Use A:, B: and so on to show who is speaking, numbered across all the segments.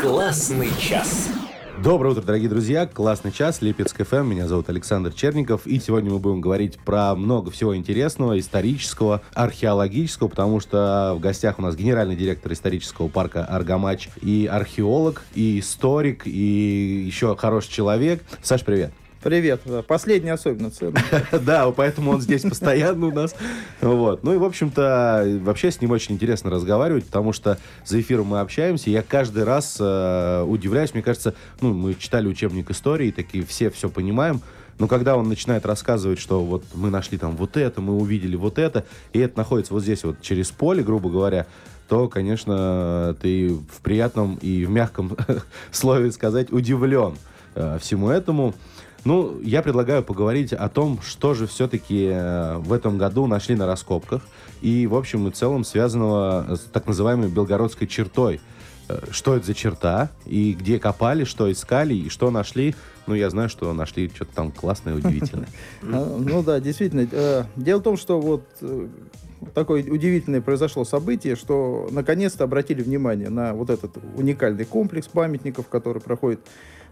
A: Классный час.
B: Доброе утро, дорогие друзья. Классный час. Липецк ФМ. Меня зовут Александр Черников. И сегодня мы будем говорить про много всего интересного, исторического, археологического, потому что в гостях у нас генеральный директор исторического парка Аргамач и археолог, и историк, и еще хороший человек. Саш, привет.
C: Привет. Последний особенно ценный.
B: Да, поэтому он здесь постоянно у нас. Вот. Ну и, в общем-то, вообще с ним очень интересно разговаривать, потому что за эфиром мы общаемся. Я каждый раз э, удивляюсь. Мне кажется, ну, мы читали учебник истории, такие все все понимаем. Но когда он начинает рассказывать, что вот мы нашли там вот это, мы увидели вот это, и это находится вот здесь вот через поле, грубо говоря, то, конечно, ты в приятном и в мягком слове сказать удивлен э, всему этому. Ну, я предлагаю поговорить о том, что же все-таки э, в этом году нашли на раскопках. И, в общем и целом, связанного с так называемой белгородской чертой. Э, что это за черта, и где копали, что искали, и что нашли. Ну, я знаю, что нашли что-то там классное, удивительное.
C: А, ну да, действительно. Э, дело в том, что вот такое удивительное произошло событие, что наконец-то обратили внимание на вот этот уникальный комплекс памятников, который проходит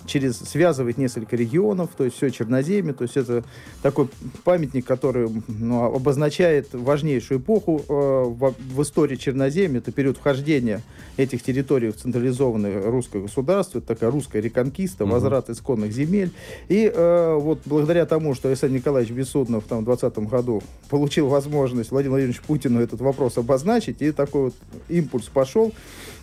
C: через связывает несколько регионов, то есть все черноземье, то есть это такой памятник, который ну, обозначает важнейшую эпоху э, в, в истории черноземья, это период вхождения этих территорий в централизованное русское государство, это такая русская реконкиста, угу. возврат исконных земель. И э, вот благодаря тому, что Александр Николаевич Бессуднов там, в 2020 году получил возможность Владимир Владимирович Путину этот вопрос обозначить, и такой вот импульс пошел,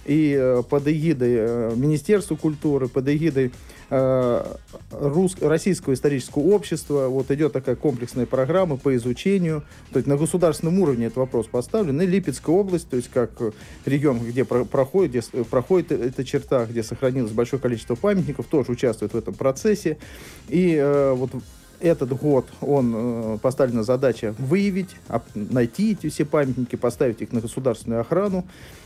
C: и э, под эгидой э, Министерства культуры, под эгидой э, Рус... Российского исторического общества вот идет такая комплексная программа по изучению. То есть на государственном уровне этот вопрос поставлен. И Липецкая область, то есть как регион, где проходит, где проходит эта черта, где сохранилось большое количество памятников, тоже участвует в этом процессе. И э, вот этот год он э, поставлена задача выявить, найти эти все памятники, поставить их на государственную охрану.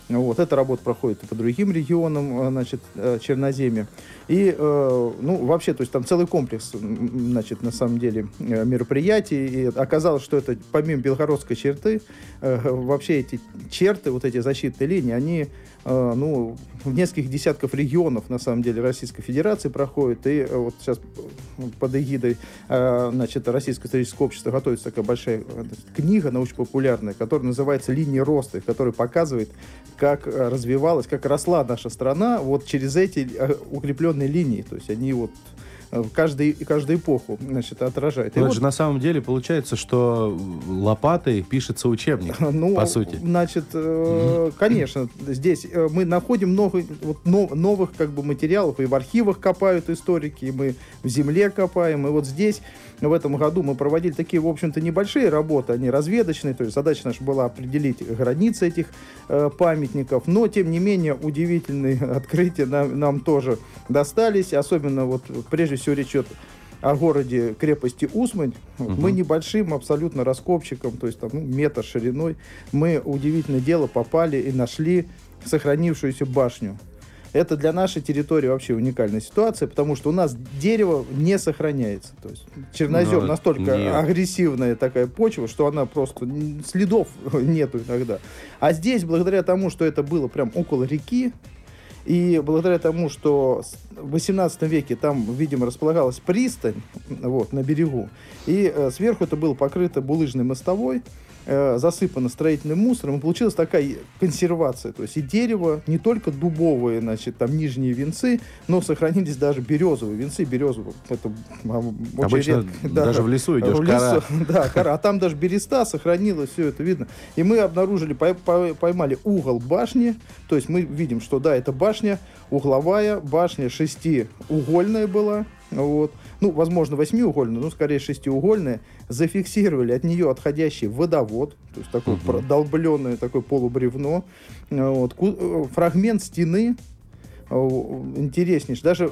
C: Вот, эта работа проходит и по другим регионам, э, значит, э, Черноземья. И, ну, вообще, то есть там целый комплекс, значит, на самом деле, мероприятий. И оказалось, что это, помимо белгородской черты, вообще эти черты, вот эти защитные линии, они, ну, в нескольких десятков регионов, на самом деле, Российской Федерации проходят. И вот сейчас под эгидой, значит, Российского исторического общества готовится такая большая книга научно-популярная, которая называется «Линии роста», которая показывает, как э, развивалась, как росла наша страна вот через эти э, укрепленные линии. То есть они вот э, каждый, каждую эпоху значит, отражает.
B: Но это вот, же на самом деле получается, что лопатой пишется учебник, ну, по сути.
C: Значит, э, конечно, здесь мы находим много вот, новых как бы, материалов, и в архивах копают историки, и мы в земле копаем, и вот здесь в этом году мы проводили такие, в общем-то, небольшие работы, они разведочные, то есть задача наша была определить границы этих э, памятников, но, тем не менее, удивительные открытия нам, нам тоже достались, особенно вот прежде всего речь идет о городе крепости Усмань. Угу. Мы небольшим абсолютно раскопчиком, то есть там ну, метр шириной, мы удивительное дело попали и нашли сохранившуюся башню. Это для нашей территории вообще уникальная ситуация, потому что у нас дерево не сохраняется. То есть чернозем Но настолько нет. агрессивная такая почва, что она просто следов нету иногда. А здесь, благодаря тому, что это было прям около реки, и благодаря тому, что в 18 веке там, видимо, располагалась пристань вот, на берегу, и э, сверху это было покрыто булыжной мостовой, э, засыпано строительным мусором, и получилась такая консервация. То есть и дерево, не только дубовые, значит, там нижние венцы, но сохранились даже березовые венцы. Березовые, это
B: очень Обычно редко. даже да, в лесу идешь, в лесу, кора.
C: Да, кора. А там даже береста сохранилась, все это видно. И мы обнаружили, поймали угол башни, то есть мы видим, что да, это башня угловая, башня шестиугольная была, вот. Ну, возможно, восьмиугольная, но скорее шестиугольная. Зафиксировали от нее отходящий водовод, то есть такой угу. долбленное такое полубревно. Вот. Э, фрагмент стены э, интереснейший. Даже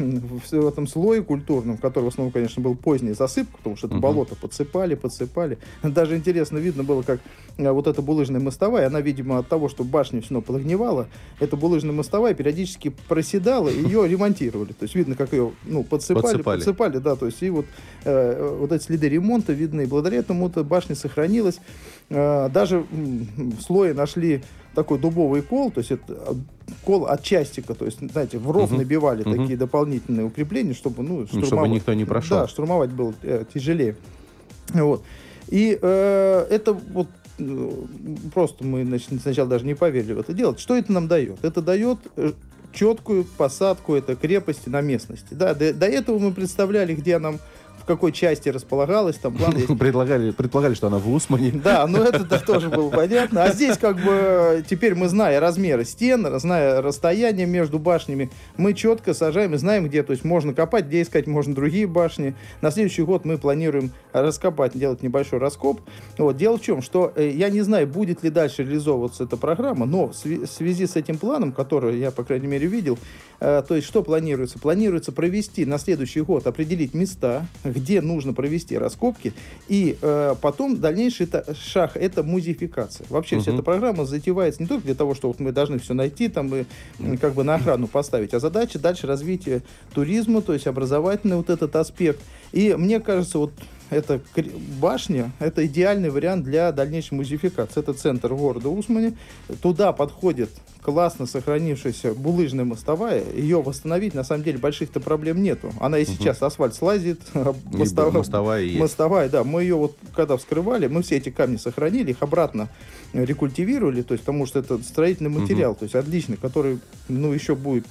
C: в этом слое культурном, который в основном, конечно, был поздний засыпка, потому что это uh-huh. болото подсыпали, подсыпали. Даже интересно видно было, как э, вот эта булыжная мостовая, она, видимо, от того, что башня все равно подогнивала, эта булыжная мостовая периодически проседала, и ее ремонтировали. То есть видно, как ее ну, подсыпали, подсыпали, подсыпали, да, то есть и вот, э, вот эти следы ремонта видны, и благодаря этому эта башня сохранилась. Э, даже в слое нашли такой дубовый кол, то есть это школа от частика, то есть, знаете, в ров
B: Мгм.
C: набивали
B: Мгм.
C: такие дополнительные укрепления, чтобы, ну,
B: Ну, чтобы
C: штурмовать.
B: никто не прошел.
C: Да, штурмовать было э, тяжелее. Вот. И э, это вот э, просто мы значит, сначала даже не поверили в это делать. Что это нам дает? Это дает э, четкую посадку этой крепости на местности. Да, до, до этого мы представляли, где нам в какой части располагалась, там план есть.
B: Предлагали, предполагали, что она в Усмане.
C: Да, ну это да, тоже было понятно. А здесь как бы теперь мы, зная размеры стен, зная расстояние между башнями, мы четко сажаем и знаем, где. То есть можно копать, где искать можно другие башни. На следующий год мы планируем раскопать, делать небольшой раскоп. Вот. Дело в чем, что э, я не знаю, будет ли дальше реализовываться эта программа, но в связи с этим планом, который я, по крайней мере, видел, э, то есть что планируется? Планируется провести на следующий год, определить места, где нужно провести раскопки, и э, потом дальнейший та- шаг это музеификация. Вообще вся
B: Мгм.
C: эта программа затевается не только для того, что вот мы должны все найти там и как бы на охрану поставить, а задача дальше развития туризма, то есть образовательный вот этот аспект. И мне кажется, вот эта кр- башня, это идеальный вариант для дальнейшей музеификации. Это центр города Усмани. Туда подходит классно сохранившаяся булыжная мостовая. Ее восстановить, на самом деле, больших-то проблем нету. Она и сейчас асфальт слазит, а мостовая,
B: мостовая есть.
C: Мостовая, да. Мы ее вот когда вскрывали, мы все эти камни сохранили, их обратно рекультивировали, то есть потому что это строительный материал, то есть отличный, который, ну, еще будет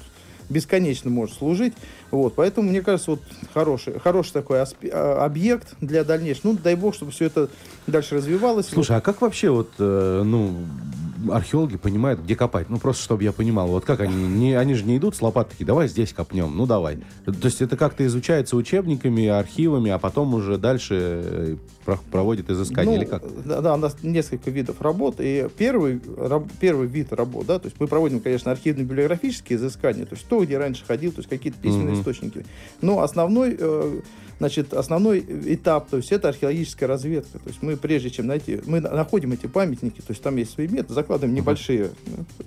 C: бесконечно может служить. Вот, поэтому, мне кажется, вот хороший, хороший такой а, объект для дальнейшего. Ну, дай бог, чтобы все это дальше развивалось.
B: Слушай, а как вообще вот, э, ну, археологи понимают, где копать? Ну, просто чтобы я понимал, вот как они, не, они же не идут с лопатой такие, давай здесь копнем, ну, давай. То есть это как-то изучается учебниками, архивами, а потом уже дальше э, про- проводят изыскания
C: Ну,
B: или как?
C: Да, да, у нас несколько видов работ. И первый, раб- первый вид работ, да, то есть мы проводим, конечно, архивно-библиографические изыскания, то есть то, где раньше ходил, то есть какие-то письменные
B: Мгм.
C: источники. Но основной, э, значит, основной этап, то есть это археологическая разведка. То есть мы, прежде чем найти, мы на- находим эти памятники, то есть там есть свои методы, закладываем небольшие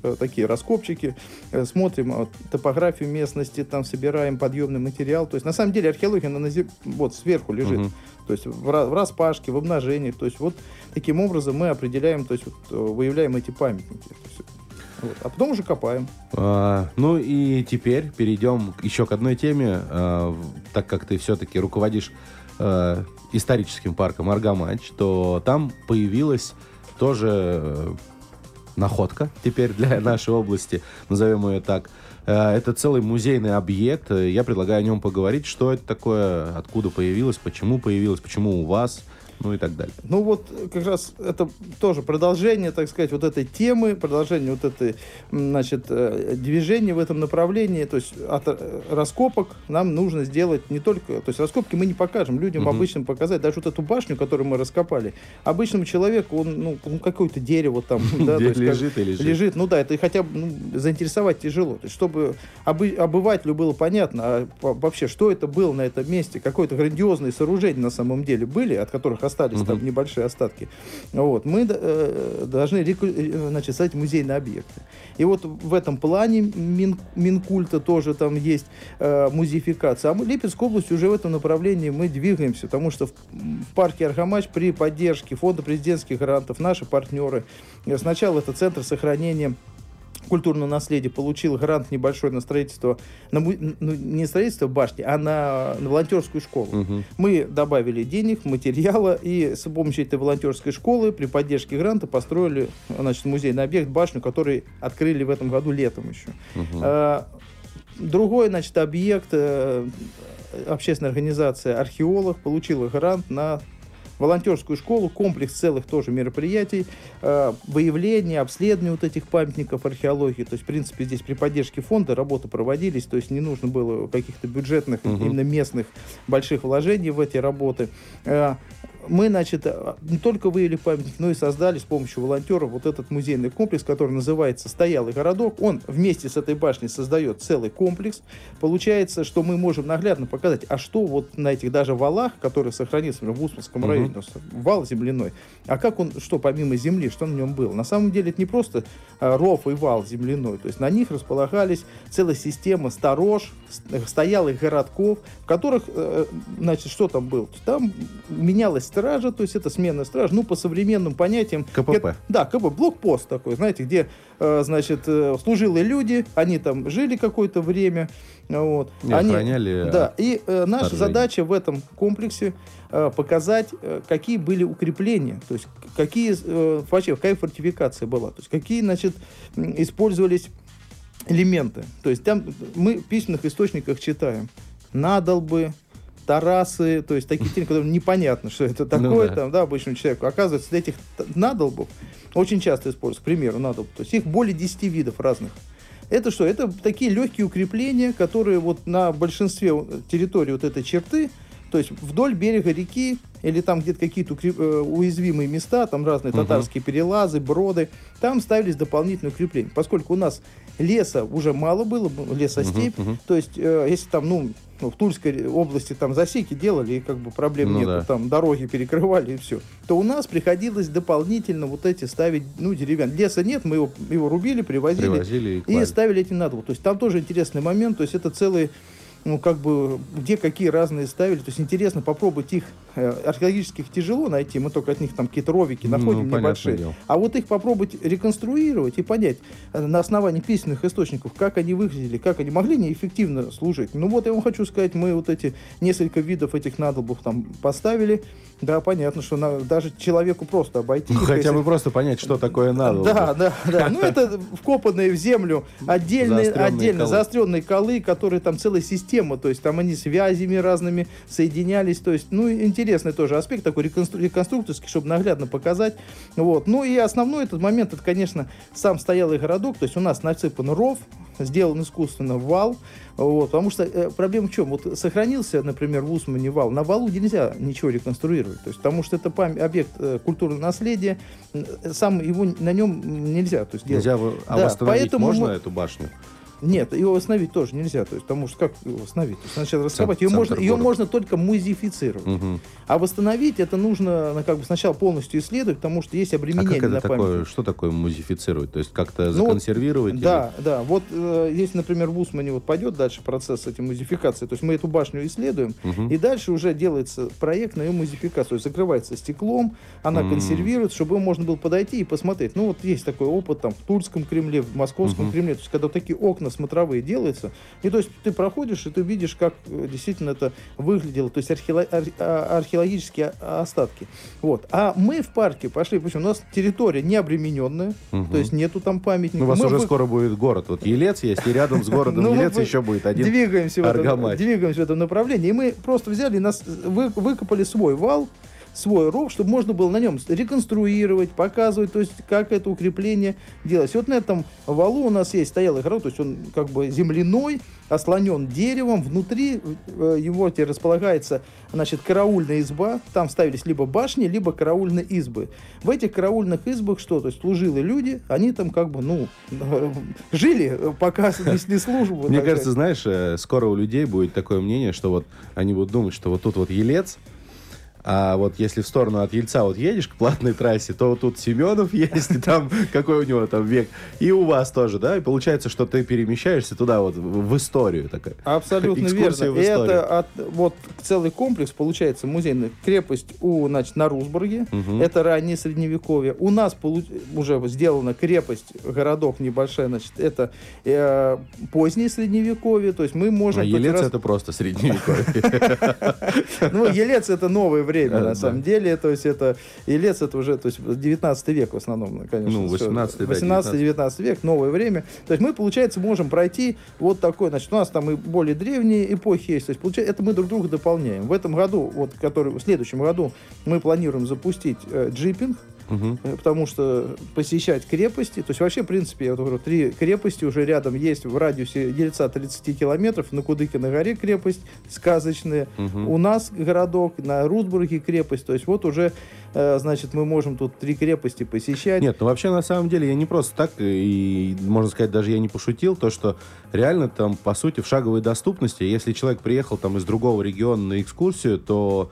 C: э, такие раскопчики, э, смотрим э, топографию местности, там собираем подъемный материал. То есть на самом деле археология, она на зе- вот сверху лежит. То есть в, в распашке, в обнажении. То есть вот таким образом мы определяем, то есть вот, выявляем эти памятники. Вот. А потом уже копаем.
B: А, ну и теперь перейдем еще к одной теме, а, так как ты все-таки руководишь э, историческим парком Аргамач, то там появилась тоже находка теперь для нашей области, назовем ее так. Э, Это целый музейный объект. Э, Я предлагаю о нем поговорить, что это такое, откуда появилось, почему появилось, почему у вас, ну и так далее.
C: Ну вот э, как раз это тоже продолжение, так сказать, вот этой темы, продолжение вот этой, значит, э, движения в этом направлении. То есть от э, раскопок нам нужно сделать не только... То есть раскопки мы не покажем людям
B: Мгм.
C: обычным показать. Даже вот эту башню, которую мы раскопали, обычному человеку, он, ну, он какое-то дерево там... да, то есть
B: лежит и лежит.
C: лежит. Ну да, это хотя бы ну, заинтересовать тяжело. То есть, чтобы обы- обывателю было понятно, а вообще, что это было на этом месте, какое-то грандиозное сооружение на самом деле были, от которых остались там небольшие остатки. Вот. Мы э, должны реку- э, значит, создать музейные объекты. И вот в этом плане Мин- Минкульта тоже там есть э, музеификация. А мы, Липецкая область уже в этом направлении мы двигаемся, потому что в, в парке Архамач при поддержке фонда президентских грантов наши партнеры, э, сначала это центр сохранения культурного наследия получил грант небольшой на строительство, на, ну, не строительство башни, а на, на волонтерскую школу.
B: Мгм.
C: Мы добавили денег, материала, и с помощью этой волонтерской школы при поддержке гранта построили значит, музейный объект, башню, который открыли в этом году летом еще. А, Другой, значит, объект, э, общественная организация «Археолог» получила грант на волонтерскую школу, комплекс целых тоже мероприятий, э, выявление, обследование вот этих памятников археологии. То есть, в принципе, здесь при поддержке фонда работы проводились, то есть не нужно было каких-то бюджетных,
B: Мгм.
C: именно местных больших вложений в эти работы. Э, мы, значит, э, не только выявили памятник, но и создали с помощью волонтеров вот этот музейный комплекс, который называется «Стоялый городок». Он вместе с этой башней создает целый комплекс. Получается, что мы можем наглядно показать, а что вот на этих даже валах, которые сохранился например, в Усманском районе, вал земляной, а как он, что помимо земли, что на нем было? На самом деле это не просто а, ров и вал земляной, то есть на них располагались целая система сторож, с- стоялых городков, в которых, э, значит, что там было? Там менялась стража, то есть это смена стража, ну, по современным понятиям.
B: КПП.
C: Это- да, КПП, блокпост такой, знаете, где, э, значит, э, служилые люди, они там жили какое-то время, вот.
B: И
C: они,
B: охраняли,
C: Да, и э, наша
B: вторжение.
C: задача в этом комплексе э, показать, э, какие были укрепления, то есть какие, э, вообще, какая фортификация была, то есть какие, значит, использовались элементы. То есть там мы в письменных источниках читаем надолбы, тарасы, то есть такие термины, которые непонятно, что это такое,
B: Ну да.
C: там, да, обычному человеку. Оказывается, этих т- надолбов очень часто используются, к примеру, надолб. То есть их более 10 видов разных. Это что? Это такие легкие укрепления, которые вот на большинстве э, территорий вот этой черты, то есть вдоль берега реки или там где-то какие-то укреп- э, уязвимые места, там разные
B: Мгм.
C: татарские перелазы, броды, там ставились дополнительные укрепления. Поскольку у нас леса уже мало было, лесостепь,
B: Мгм, мгм.
C: то есть э, если там, ну, ну, в Тульской области там засеки делали, и как бы проблем
B: Ну
C: нет,
B: да.
C: там дороги перекрывали и все, то у нас приходилось дополнительно вот эти ставить, ну, деревянные. Леса нет, мы его, его рубили, привозили,
B: Привозили и
C: и ставили эти надолбы. То есть там тоже интересный момент, то есть это целый ну, как бы, где какие разные ставили. То есть интересно попробовать их. Э, археологических тяжело найти, мы только от них там какие-то ровики
B: Ну,
C: находим
B: понятное
C: небольшие.
B: дело.
C: А вот их попробовать реконструировать и понять э, на основании письменных источников, как они выглядели, как они могли неэффективно служить. Ну вот я вам хочу сказать, мы вот эти несколько видов этих надолбов там поставили. Да, понятно, что на- даже человеку просто обойти.
B: Ну, хотя
C: если-
B: бы просто понять, что такое надо.
C: да, да, да. Ну, это вкопанные в землю отдельные,
B: Заостренные
C: отдельно
B: колы.
C: заостренные колы, которые там целая система, то есть там они связями разными соединялись, то есть, ну, интересный тоже аспект такой реконстру- реконструкторский, чтобы наглядно показать. Вот. Ну, и основной этот момент, это, конечно, сам стоялый городок, то есть у нас насыпан ров, сделан искусственно вал, вот, потому что э, проблема в чем? Вот сохранился, например, в Усмане вал, на валу нельзя ничего реконструировать, то есть, потому что это пам- объект э, культурного наследия, сам его на нем нельзя, то есть делать.
B: Нельзя, а
C: Да,
B: восстановить
C: поэтому
B: можно
C: мы-
B: эту башню?
C: Нет, ее восстановить тоже нельзя, то есть, потому что как ее восстановить? То есть, сначала раскопать, ее
B: центр
C: можно, ее можно только музифицировать.
B: Мгм.
C: А восстановить это нужно ну, как бы сначала полностью исследовать, потому что есть
B: А
C: обременение
B: как это
C: на память.
B: такое, что такое музифицировать? То есть как-то
C: Ну,
B: законсервировать? или-
C: Да, да. Вот э, если, например, в Усмане вот пойдет дальше процесс этой музификации, то есть мы эту башню исследуем,
B: Мгм.
C: и дальше уже делается проект на ее музификацию. То есть закрывается стеклом, она
B: М.
C: консервируется, чтобы можно было подойти и посмотреть. Ну вот есть такой опыт там в Тульском Кремле, в Московском
B: Мгм.
C: Кремле. То есть когда вот такие окна смотровые делаются, и то есть ты проходишь, и ты видишь, как э, действительно это выглядело, то есть археоло- ар- а- археологические остатки. Вот. А мы в парке пошли, почему? У нас территория не обремененная,
B: Мгм.
C: то есть нету там памятников.
B: Ну, у вас
C: Мы
B: уже
C: вы-
B: скоро будет город. Вот Елец есть, и рядом с городом
C: Ну,
B: Елец еще будет один.
C: двигаемся в, этом, двигаемся в этом направлении. И мы просто взяли нас вы- выкопали свой вал, свой ров, чтобы можно было на нем реконструировать, показывать, то есть как это укрепление делать. Вот на этом валу у нас есть стоялый город, то есть он как бы земляной, ослонен деревом, внутри э, его теперь располагается, значит, караульная изба, там ставились либо башни, либо караульные избы. В этих караульных избах что? То есть служилые люди, они там как бы, ну, жили, пока несли службу.
B: Мне кажется, знаешь, э, скоро у людей будет такое мнение, что вот они будут думать, что вот тут вот Елец, а вот если в сторону от Ельца вот едешь к платной трассе, то тут Семенов есть, и там какой у него там век, и у вас тоже, да, и получается, что ты перемещаешься туда вот в историю такая.
C: Абсолютно
B: Экскурсия
C: верно.
B: в историю.
C: это от, вот целый комплекс, получается, музейный. Крепость у, значит, на Русбурге.
B: Мгм.
C: Это раннее средневековье. У нас полу- уже сделана крепость, городок небольшая, значит, это э, позднее средневековье. То есть мы можем...
B: А Елец
C: раз-
B: это просто средневековье.
C: Ну, Елец это новое время,
B: Да,
C: на самом деле. То есть это Елец это уже, то есть 19 век в основном, конечно.
B: Ну, 18-й, да,
C: 18-19 век, новое время. То есть мы, получается, можем пройти вот такой, значит, у нас там и более древние эпохи есть. То есть, получается, это мы друг друга дополняем. В этом году, вот, который, в следующем году мы планируем запустить э, джипинг, Э, потому что посещать крепости, то есть вообще, в принципе, я вот говорю, три крепости уже рядом есть в радиусе Ельца 30 километров, на Кудыкиной горе крепость сказочная,
B: Мгм.
C: у нас городок, на Рудбурге крепость, то есть вот уже, э, значит, мы можем тут три крепости посещать.
B: Нет, ну вообще на самом деле я не просто так, и можно сказать, даже я не пошутил, то что реально там, по сути, в шаговой доступности, если человек приехал там из другого региона на экскурсию, то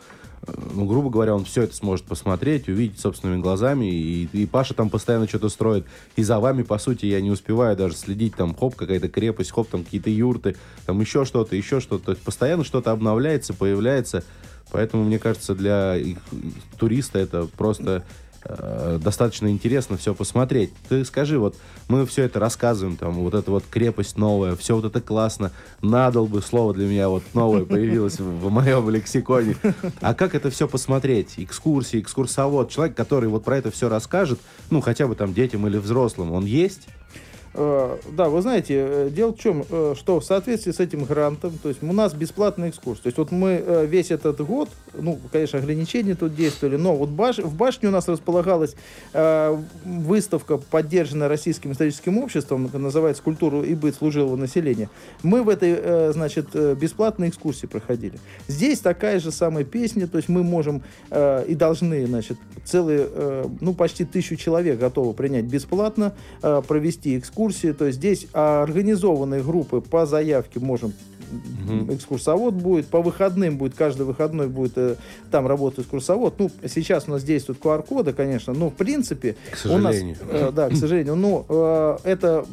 B: ну, грубо говоря, он все это сможет посмотреть, увидеть собственными глазами, и, и Паша там постоянно что-то строит, и за вами, по сути, я не успеваю даже следить, там, хоп, какая-то крепость, хоп, там какие-то юрты, там еще что-то, еще что-то, то есть постоянно что-то обновляется, появляется, поэтому, мне кажется, для туриста это просто Э, достаточно интересно все посмотреть. Ты скажи, вот мы все это рассказываем, там, вот эта вот крепость новая, все вот это классно, надал бы слово для меня вот новое появилось в моем лексиконе. А как это все посмотреть? Экскурсии, экскурсовод, человек, который вот про это все расскажет, ну, хотя бы там детям или взрослым, он есть?
C: Э, да, вы знаете, э, дело в чем, э, что в соответствии с этим грантом, то есть у нас бесплатный экскурс. То есть вот мы весь этот год, ну, конечно, ограничения тут действовали, но вот баш, в башне у нас располагалась выставка, поддержанная Российским историческим обществом, называется «Культура и быт служилого населения». Мы в этой, значит, бесплатной экскурсии проходили. Здесь такая же самая песня, то есть мы можем и должны, значит, целые, ну, почти тысячу человек готовы принять бесплатно, провести экскурсию экскурсии. То есть здесь организованные группы по заявке можем угу. экскурсовод будет. По выходным будет, каждый выходной будет э, там работать экскурсовод. Ну, сейчас у нас действуют QR-коды, конечно, но в принципе...
B: К сожалению.
C: У нас, э, да, к сожалению. Но э, это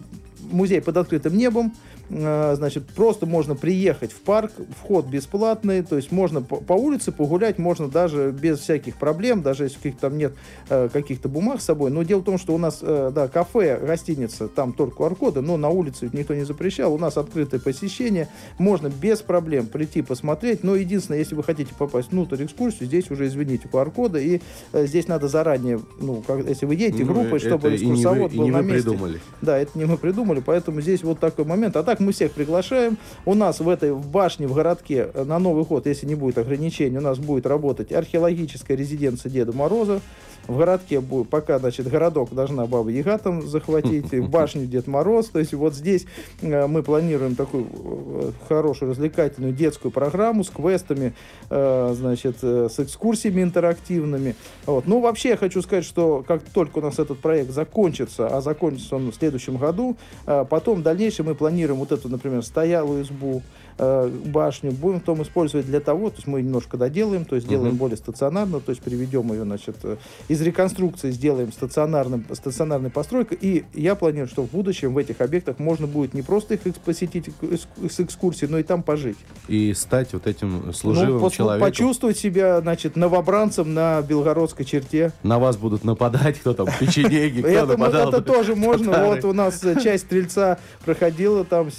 C: музей под открытым небом. Э, значит, просто можно приехать в парк, вход бесплатный, то есть можно по, по улице погулять, можно даже без всяких проблем, даже если каких-то там нет э, каких-то бумаг с собой. Но дело в том, что у нас, э, да, кафе, гостиница, там только QR-коды, но на улице никто не запрещал, у нас открытое посещение, можно без проблем прийти посмотреть, но единственное, если вы хотите попасть внутрь экскурсию, здесь уже, извините, QR-коды, и э, здесь надо заранее, ну, как, если вы едете ну, группой, чтобы экскурсовод был на месте.
B: Придумали.
C: Да, это не мы придумали, поэтому здесь вот такой момент. А так так мы всех приглашаем. У нас в этой в башне, в городке э, на Новый год, если не будет ограничений, у нас будет работать археологическая резиденция Деда Мороза в городке будет, пока, значит, городок должна Баба Яга там захватить, в башню Дед Мороз. То есть вот здесь э, мы планируем такую э, хорошую развлекательную детскую программу с квестами, значит, с экскурсиями интерактивными. Вот. Ну, вообще я хочу сказать, что как только у нас этот проект закончится, а закончится он в следующем году, потом в дальнейшем мы планируем вот эту, например, стоялую избу, э, башню будем потом использовать для того, то есть мы немножко доделаем, то есть сделаем uh-huh. более стационарно, то есть приведем ее, значит, э, из реконструкции сделаем стационарным, стационарной постройкой, и я планирую, что в будущем в этих объектах можно будет не просто их посетить с экскурсией, но и там пожить.
B: И стать вот этим служивым ну, человеком.
C: Почувствовать себя, значит, новобранцем на белгородской черте.
B: На вас будут нападать, кто там, печенеги, кто нападал.
C: Это тоже можно. Вот у нас э, часть стрельца проходила, там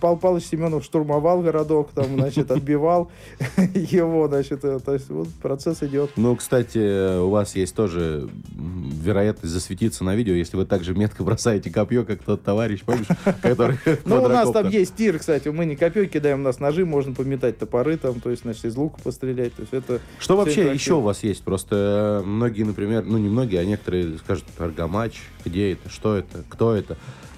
C: Павел Павлович Семенов штурмовал штурмовал городок, там, значит, отбивал его, значит, э, то есть вот процесс идет.
B: Ну, кстати, у вас есть тоже вероятность засветиться на видео, если вы также метко бросаете копье, как тот товарищ, помнишь, который
C: Ну, у нас там есть тир, кстати, мы не копье кидаем, у нас ножи, можно пометать топоры там, то есть, значит, из лука пострелять, то есть это...
B: Что вообще еще у вас есть? Просто э, многие, например, ну, не многие, а некоторые скажут, аргамач, где это, что это, кто это?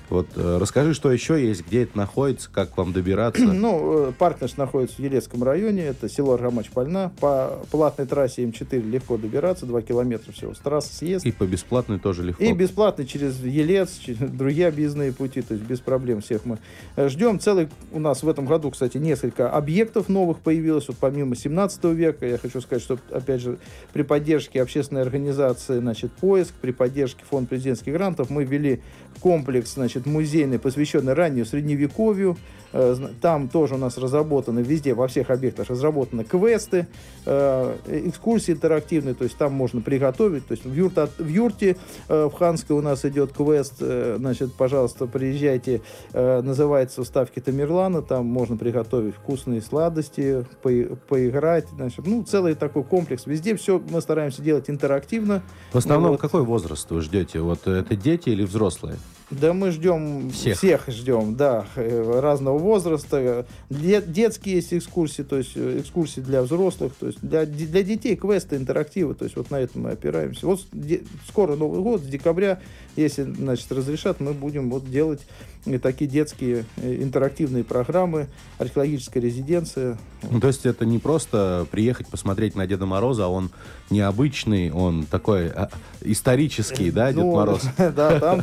B: Вот э, расскажи, что еще есть, где это находится, как вам добираться?
C: Ну, э, парк наш находится в Елецком районе, это село Аргамач-Пальна. По платной трассе М4 легко добираться, 2 километра всего с трассы съезд.
B: И по бесплатной тоже легко?
C: И бесплатный через Елец, через другие объездные пути, то есть без проблем всех мы э, ждем. Целый у нас в этом году, кстати, несколько объектов новых появилось, вот помимо 17 века. Я хочу сказать, что, опять же, при поддержке общественной организации, значит, поиск, при поддержке фонда президентских грантов мы ввели комплекс, значит, музейный, посвященный раннему средневековью, Э, там тоже у нас разработаны везде, во всех объектах разработаны квесты, э, экскурсии интерактивные, то есть там можно приготовить. То есть в, юрте, в юрте э, в Ханской у нас идет квест, значит, пожалуйста, приезжайте, называется «Ставки Тамерлана», там можно приготовить вкусные сладости, по, поиграть, значит, ну, целый такой комплекс. Везде все мы стараемся делать интерактивно.
B: В основном вот. какой возраст вы ждете? Вот это дети или взрослые?
C: Да мы ждем, всех, всех ждем, да, разного возраста. Детские есть экскурсии, то есть э, экскурсии для взрослых, то есть для, для детей квесты, интерактивы, то есть вот на этом мы опираемся. Вот скоро Новый год, с декабря, если, значит, разрешат, мы будем вот делать такие детские э, интерактивные программы, археологическая резиденция.
B: Ну, то есть это не просто приехать посмотреть на Деда Мороза, а он необычный, он такой а, исторический, да, Дед ну, Мороз?
C: Да, там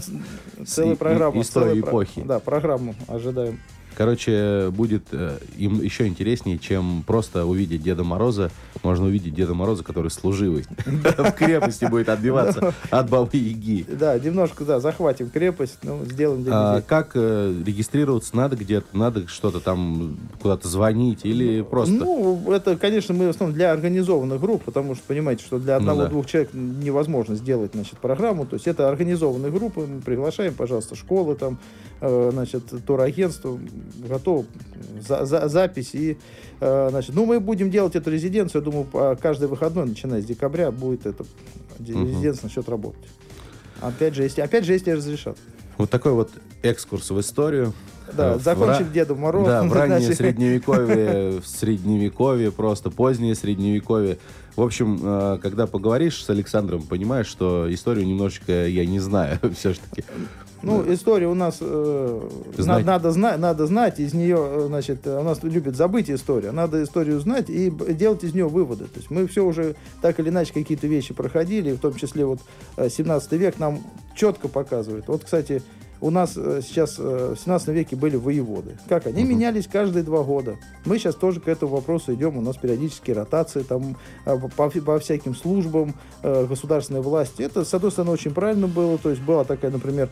C: целая программа.
B: История эпохи.
C: Да, программу ожидаем.
B: Короче, будет э, им еще интереснее, чем просто увидеть Деда Мороза. Можно увидеть Деда Мороза, который служивый. В крепости будет отбиваться от Бабы Яги.
C: Да, немножко, да, захватим крепость, ну, сделаем для
B: А как э, регистрироваться? Надо где-то, надо что-то там куда-то звонить или просто...
C: Ну, это, конечно, мы в основном для организованных групп, потому что, понимаете, что для
B: Ну
C: одного-двух человек невозможно сделать, значит, программу. То есть это организованные группы, мы приглашаем, пожалуйста, школы там, э, значит, турагентство, готов за, за- запись и, э, значит, ну, мы будем делать эту резиденцию, я думаю, каждый выходной, начиная с декабря, будет эта
B: Мгм.
C: резиденция начнет работать. Опять же, если, опять же, если разрешат.
B: Вот такой вот экскурс в историю.
C: Да,
B: Э, в
C: закончим
B: ра-
C: Дедом Морозом.
B: Да, в раннее
C: значит.
B: средневековье, в средневековье, просто позднее средневековье. В общем, э, когда поговоришь с Александром, понимаешь, что историю немножечко я не знаю все-таки.
C: Ну, история у нас э, на-
B: Знать.
C: надо, знать, надо знать, из нее, э, значит, э, у нас любят забыть историю, надо историю знать и делать из нее выводы. То есть мы все уже так или иначе какие-то вещи проходили, в том числе вот э, 17 век нам четко показывает. Вот, кстати, у нас э, сейчас э, в 17 веке были воеводы. Как они
B: Мгм.
C: менялись каждые два года. Мы сейчас тоже к этому вопросу идем. У нас периодически ротации там э, по, по всяким службам государственной власти. Это, с одной стороны, очень правильно было. То есть была такая, например,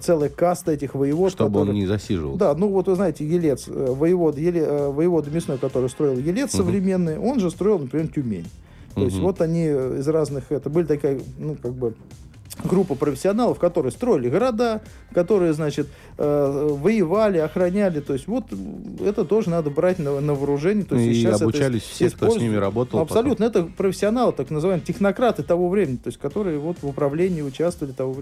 C: целая каста этих воевод.
B: Чтобы он
C: которые-
B: не засиживал.
C: Да, ну вот вы знаете, Елец, воевод, Еле- воевода Мясной, который строил Елец
B: Мгм.
C: современный, он же строил, например, Тюмень. То есть
B: Мгм.
C: вот они из разных, это были такая, ну, как бы, группа профессионалов, которые строили города, которые, значит, э, воевали, охраняли. То есть вот это тоже надо брать на, на вооружение. То есть
B: и
C: сейчас это
B: обучались все, кто с ними работал. потом.
C: Абсолютно, это профессионалы, так называемые технократы того времени, то есть которые вот в управлении участвовали того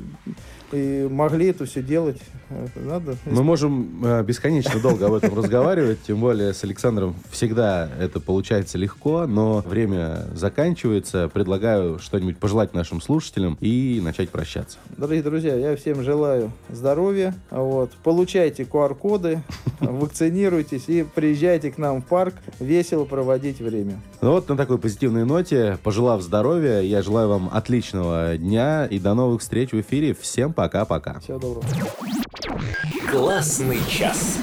C: и могли это все делать. Это надо.
B: Мы можем э, бесконечно долго об этом разговаривать, тем более с Александром всегда это получается легко, но время заканчивается. Предлагаю что-нибудь пожелать нашим слушателям и начать прощаться.
C: Дорогие друзья, я всем желаю здоровья. Вот. Получайте QR-коды, вакцинируйтесь и приезжайте к нам в парк весело проводить время.
B: Ну вот на такой позитивной ноте, пожелав здоровья, я желаю вам отличного дня и до новых встреч в эфире. Всем пока-пока.
C: Всего доброго.
A: Классный час.